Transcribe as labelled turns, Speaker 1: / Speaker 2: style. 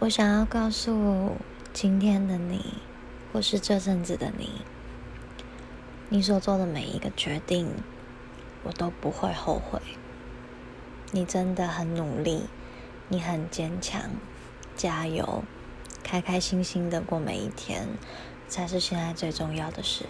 Speaker 1: 我想要告诉今天的你或是这阵子的你你所做的每一个决定我都不会后悔。你真的很努力你很坚强加油开开心心的过每一天才是现在最重要的事。